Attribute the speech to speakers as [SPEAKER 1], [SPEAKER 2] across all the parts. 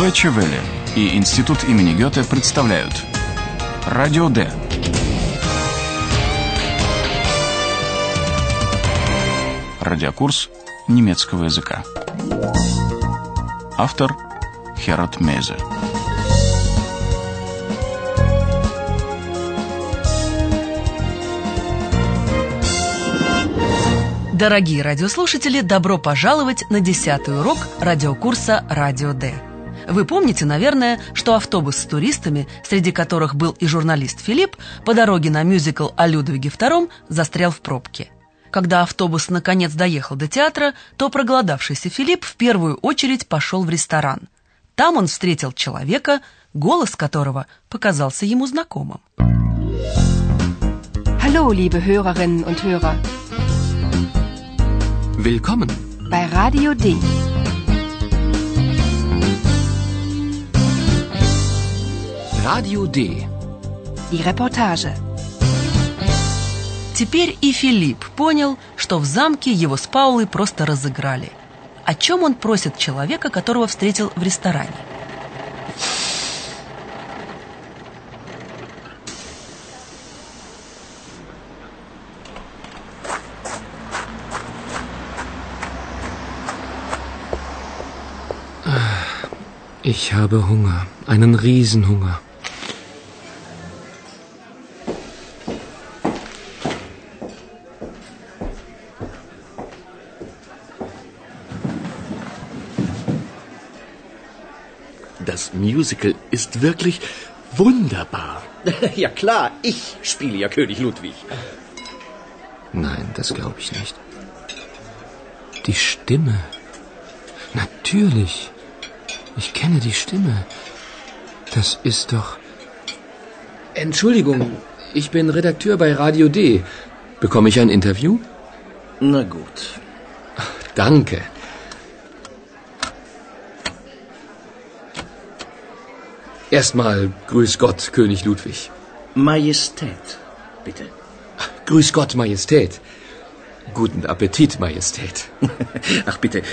[SPEAKER 1] Deutsche Welle и Институт имени Гёте представляют Радио Д. Радиокурс немецкого языка. Автор Херат Мейзе.
[SPEAKER 2] Дорогие радиослушатели, добро пожаловать на десятый урок радиокурса «Радио Д». Вы помните, наверное, что автобус с туристами, среди которых был и журналист Филипп, по дороге на мюзикл о Людвиге II застрял в пробке. Когда автобус наконец доехал до театра, то проголодавшийся Филипп в первую очередь пошел в ресторан. Там он встретил человека, голос которого показался ему знакомым.
[SPEAKER 3] Hallo, liebe Hörerinnen und Hörer.
[SPEAKER 4] Willkommen
[SPEAKER 3] bei Radio D.
[SPEAKER 4] Radio D.
[SPEAKER 3] Die Reportage.
[SPEAKER 2] Теперь и Филипп понял, что в замке его с Паулой просто разыграли. О чем он просит человека, которого встретил в ресторане?
[SPEAKER 4] Ich habe Hunger, einen Riesenhunger.
[SPEAKER 5] Musical ist wirklich wunderbar.
[SPEAKER 6] Ja klar, ich spiele ja König Ludwig.
[SPEAKER 4] Nein, das glaube ich nicht. Die Stimme. Natürlich. Ich kenne die Stimme. Das ist doch. Entschuldigung, ich bin Redakteur bei Radio D. Bekomme ich ein Interview?
[SPEAKER 6] Na gut.
[SPEAKER 4] Danke. Erstmal Grüß Gott, König Ludwig.
[SPEAKER 6] Majestät, bitte.
[SPEAKER 4] Grüß Gott, Majestät. Guten Appetit, Majestät.
[SPEAKER 6] Ach bitte,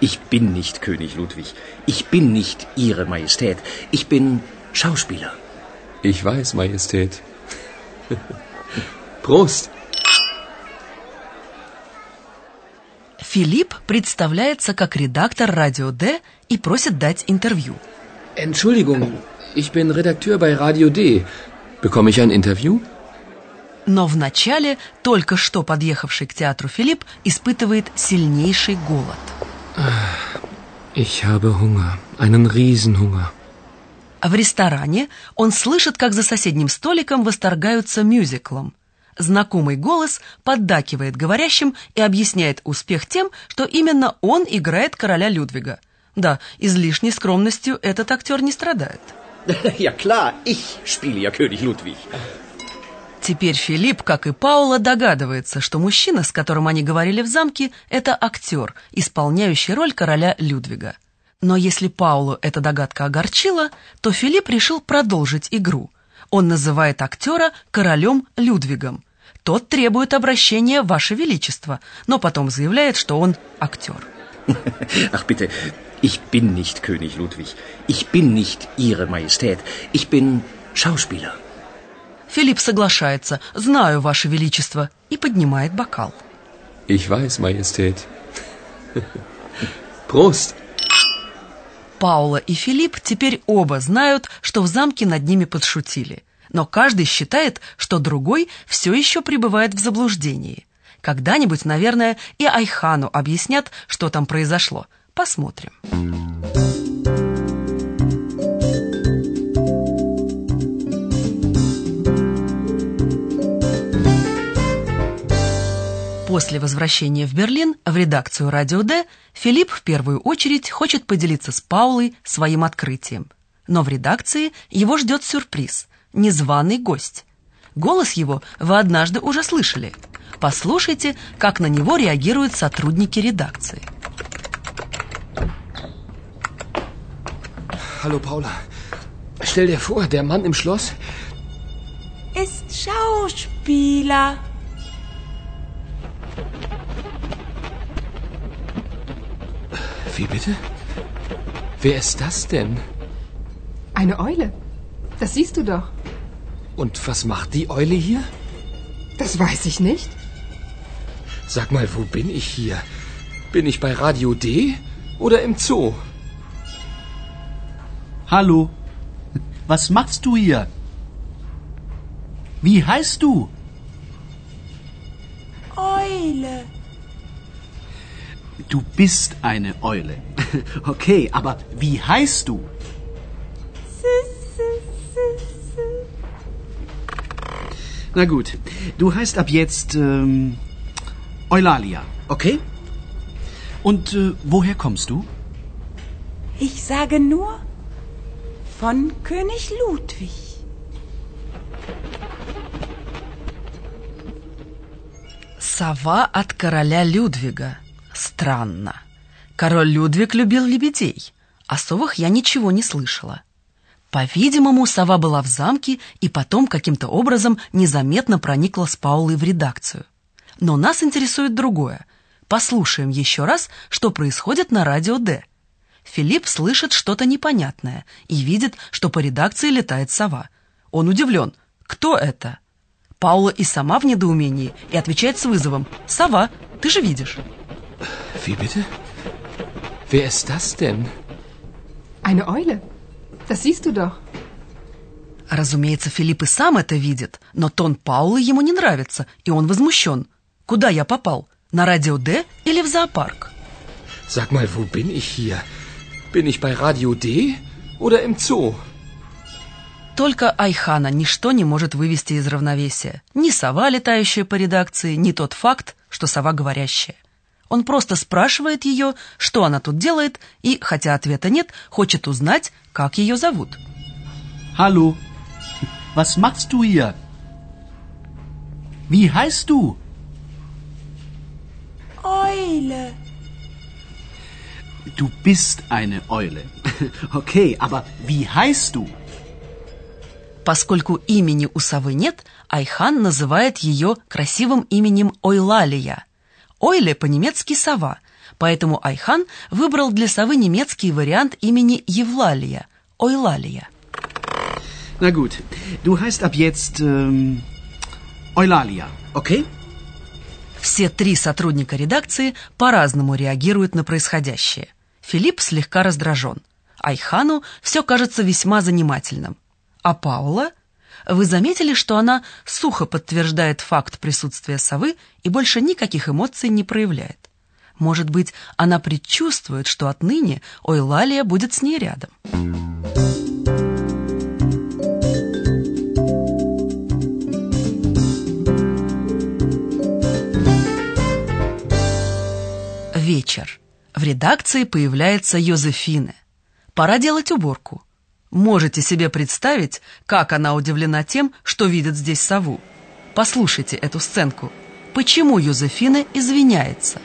[SPEAKER 6] ich bin nicht König Ludwig. Ich bin nicht Ihre Majestät. Ich bin Schauspieler.
[SPEAKER 4] Ich weiß, Majestät. Prost.
[SPEAKER 2] Филипп представляется как редактор «Радио Д» и просит дать интервью.
[SPEAKER 4] Entschuldigung, ich bin Redakteur bei Radio D. Bekomme ich ein Interview?
[SPEAKER 2] Но вначале только что подъехавший к театру Филипп испытывает сильнейший голод.
[SPEAKER 4] Ich habe Hunger, einen Riesenhunger.
[SPEAKER 2] В ресторане он слышит, как за соседним столиком восторгаются мюзиклом. Знакомый голос поддакивает говорящим и объясняет успех тем, что именно он играет короля Людвига. Да, излишней скромностью этот актер не страдает.
[SPEAKER 6] Ja klar, ich spiele ja König Ludwig.
[SPEAKER 2] Теперь Филипп, как и Паула, догадывается, что мужчина, с которым они говорили в замке, это актер, исполняющий роль короля Людвига. Но если Паулу эта догадка огорчила, то Филипп решил продолжить игру. Он называет актера королем Людвигом. Тот требует обращения «Ваше Величество», но потом заявляет, что он актер.
[SPEAKER 6] Ach bitte, ich bin nicht König Ludwig. Ich bin nicht Ihre Majestät. Ich bin Schauspieler.
[SPEAKER 2] Филипп соглашается «Знаю, Ваше Величество» и поднимает бокал.
[SPEAKER 4] Ich weiß, Majestät. Prost.
[SPEAKER 2] Паула и Филипп теперь оба знают, что в замке над ними подшутили. Но каждый считает, что другой все еще пребывает в заблуждении. Когда-нибудь, наверное, и Айхану объяснят, что там произошло. Посмотрим. После возвращения в Берлин в редакцию «Радио Д» Филипп в первую очередь хочет поделиться с Паулой своим открытием. Но в редакции его ждет сюрприз – незваный гость. Голос его вы однажды уже слышали. Послушайте, как на него реагируют сотрудники редакции.
[SPEAKER 4] Hallo Paula. Stell dir vor, der Mann im Schloss.
[SPEAKER 7] Ist Schauspieler.
[SPEAKER 4] Wie bitte? Wer ist das denn?
[SPEAKER 3] Eine Eule. Das siehst du doch.
[SPEAKER 4] Und was macht die Eule hier?
[SPEAKER 3] Das weiß ich nicht.
[SPEAKER 4] Sag mal, wo bin ich hier? Bin ich bei Radio D oder im Zoo?
[SPEAKER 8] Hallo. Was machst du hier? Wie heißt du?
[SPEAKER 7] Eule.
[SPEAKER 8] Du bist eine Eule. Okay, aber wie heißt du? Na gut, du heißt ab jetzt ähm, Eulalia, okay? Und äh, woher kommst du?
[SPEAKER 7] Ich sage nur von König Ludwig.
[SPEAKER 2] Сова от короля Людвига. Странно. Король Людвиг любил лебедей. О совах я ничего не слышала. По-видимому, сова была в замке и потом каким-то образом незаметно проникла с Паулой в редакцию. Но нас интересует другое. Послушаем еще раз, что происходит на радио «Д». Филипп слышит что-то непонятное и видит, что по редакции летает сова. Он удивлен. Кто это? Паула и сама в недоумении и отвечает с вызовом. «Сова, ты же видишь».
[SPEAKER 4] Wie bitte? Wer ist das denn?
[SPEAKER 3] Eine Eule. Das siehst du doch.
[SPEAKER 2] Разумеется, Филипп и сам это видит, но тон Паулы ему не нравится, и он возмущен. Куда я попал? На радио Д или в зоопарк?
[SPEAKER 4] Sag mal, wo bin ich hier? Bin ich bei Radio D oder im Zoo?
[SPEAKER 2] Только Айхана ничто не может вывести из равновесия. Ни сова, летающая по редакции, ни тот факт, что сова говорящая. Он просто спрашивает ее, что она тут делает, и, хотя ответа нет, хочет узнать, как ее зовут.
[SPEAKER 8] Hallo. Was machst du hier? Wie heißt du?
[SPEAKER 7] Eule.
[SPEAKER 8] Du bist eine Eule. Okay, aber wie heißt du?
[SPEAKER 2] Поскольку имени у совы нет, Айхан называет ее красивым именем Ойлалия. Ойле по-немецки «сова», поэтому Айхан выбрал для совы немецкий вариант имени Евлалия – Ойлалия.
[SPEAKER 8] Na gut, du heißt ab jetzt ähm, Eulalia, okay?
[SPEAKER 2] Все три сотрудника редакции по-разному реагируют на происходящее. Филипп слегка раздражен. Айхану все кажется весьма занимательным. А Паула? Вы заметили, что она сухо подтверждает факт присутствия совы и больше никаких эмоций не проявляет? Может быть, она предчувствует, что отныне Ойлалия будет с ней рядом? Вечер. В редакции появляется Йозефина. Пора делать уборку. Можете себе представить, как она удивлена тем, что видит здесь сову? Послушайте эту сценку. Почему Юзефина извиняется?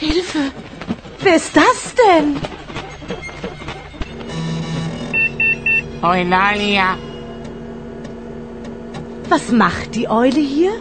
[SPEAKER 7] Hilfe! Wer ist das
[SPEAKER 9] Eulalia,
[SPEAKER 7] Was macht die Eule hier?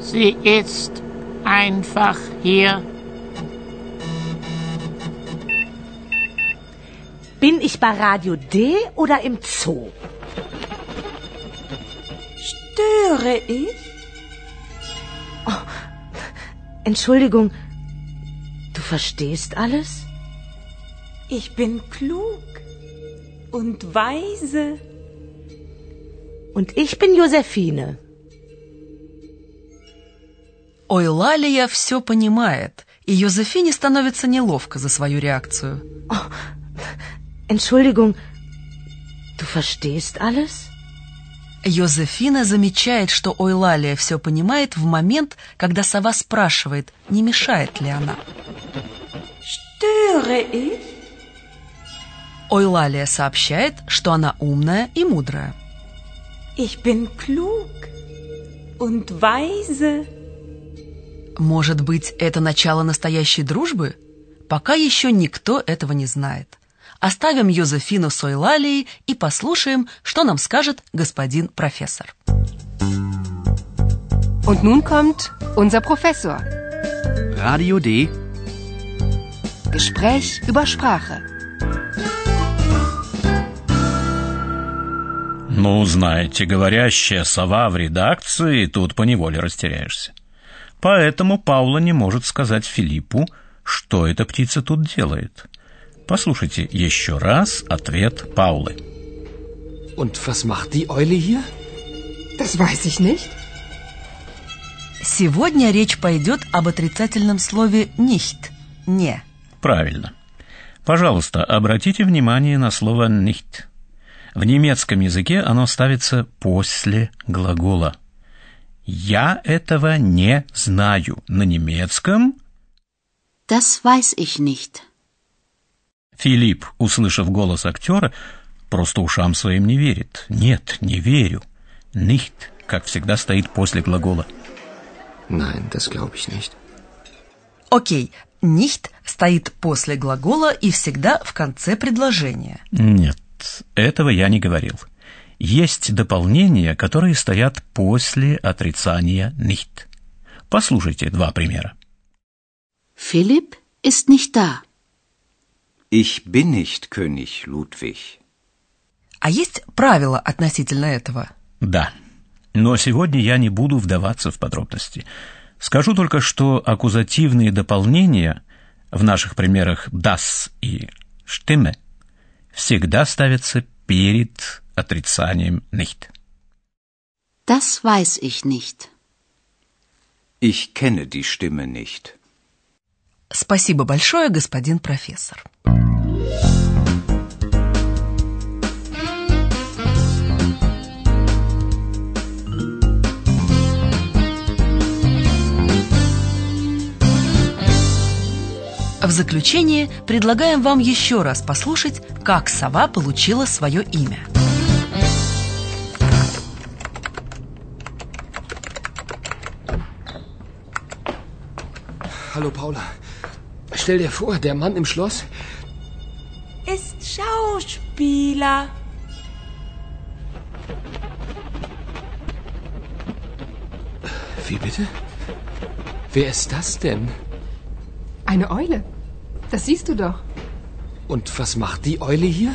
[SPEAKER 9] sie ist einfach hier.
[SPEAKER 7] Bin ich bei Radio D oder im Zoo? Störe ich? Oh, Entschuldigung, du verstehst alles? Ich bin klug und weise. Und ich bin Josephine.
[SPEAKER 2] Ойлалия все понимает, и Йозефине становится неловко за свою реакцию.
[SPEAKER 7] Entschuldigung, du verstehst alles?
[SPEAKER 2] Йозефина замечает, что Ойлалия все понимает в момент, когда сова спрашивает, не мешает ли она.
[SPEAKER 7] Störe ich?
[SPEAKER 2] Ойлалия сообщает, что она умная и мудрая.
[SPEAKER 7] Ich bin klug und weise.
[SPEAKER 2] Может быть, это начало настоящей дружбы? Пока еще никто этого не знает. Оставим Йозефину с Ойлалией и послушаем, что нам скажет господин профессор.
[SPEAKER 3] Und nun kommt unser Professor.
[SPEAKER 8] Radio D.
[SPEAKER 3] Gespräch über Sprache.
[SPEAKER 10] Ну, знаете, говорящая сова в редакции, тут поневоле растеряешься. Поэтому Паула не может сказать Филиппу, что эта птица тут делает. Послушайте еще раз ответ Паулы.
[SPEAKER 4] Und was macht die Eule hier?
[SPEAKER 3] Das weiß ich nicht.
[SPEAKER 2] Сегодня речь пойдет об отрицательном слове «nicht» – «не».
[SPEAKER 10] Правильно. Пожалуйста, обратите внимание на слово «nicht». В немецком языке оно ставится после глагола. Я этого не знаю. На немецком
[SPEAKER 7] Das weiß ich nicht.
[SPEAKER 10] Филипп, услышав голос актера, просто ушам своим не верит. Нет, не верю. Nicht, как всегда, стоит после глагола.
[SPEAKER 4] Nein, das glaube ich nicht.
[SPEAKER 2] Окей, «nicht» стоит после глагола и всегда в конце предложения.
[SPEAKER 10] Нет, этого я не говорил. Есть дополнения, которые стоят после отрицания nicht. Послушайте два примера.
[SPEAKER 7] Philipp ist nicht da.
[SPEAKER 11] Ich bin nicht König Ludwig.
[SPEAKER 2] А есть правила относительно этого?
[SPEAKER 10] Да. Но сегодня я не буду вдаваться в подробности. Скажу только, что аккузативные дополнения в наших примерах das и stimme всегда ставятся перед отрицанием nicht.
[SPEAKER 7] Das weiß ich nicht.
[SPEAKER 11] Ich kenne die Stimme nicht.
[SPEAKER 2] Спасибо большое, господин профессор. В заключение предлагаем вам еще раз послушать, как сова получила свое имя.
[SPEAKER 4] Hallo Paula. Stell dir vor, der Mann im Schloss.
[SPEAKER 12] Ist Schauspieler.
[SPEAKER 4] Wie bitte? Wer ist das denn?
[SPEAKER 3] Eine Eule. Das siehst du doch.
[SPEAKER 4] Und was macht die Eule hier?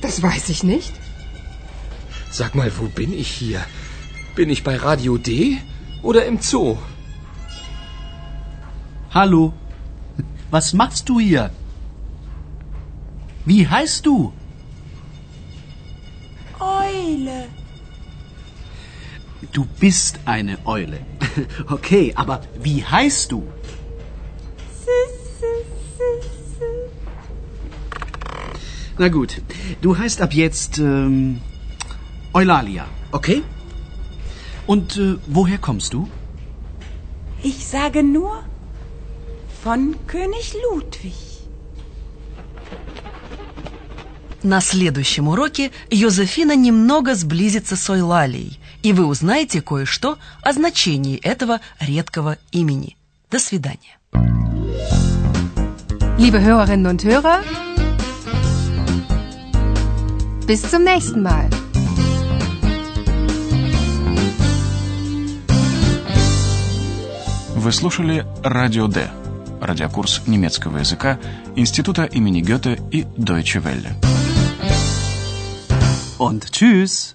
[SPEAKER 3] Das weiß ich nicht.
[SPEAKER 4] Sag mal, wo bin ich hier? Bin ich bei Radio D oder im Zoo?
[SPEAKER 8] Hallo. Was machst du hier? Wie heißt du?
[SPEAKER 12] Eule.
[SPEAKER 8] Du bist eine Eule. Okay, aber wie heißt du? Na gut, du heißt ab jetzt ähm, Eulalia, okay? Und äh, woher kommst du?
[SPEAKER 12] Ich sage nur von König Ludwig.
[SPEAKER 2] На следующем уроке Йозефина немного сблизится с Ойлалией, и вы узнаете кое-что о значении этого редкого имени. До свидания.
[SPEAKER 3] Liebe Hörerinnen und Hörer, bis zum nächsten Mal.
[SPEAKER 1] Вы слушали «Радио Д» – радиокурс немецкого языка Института имени Гёте и Deutsche Welle.
[SPEAKER 8] Und tschüss!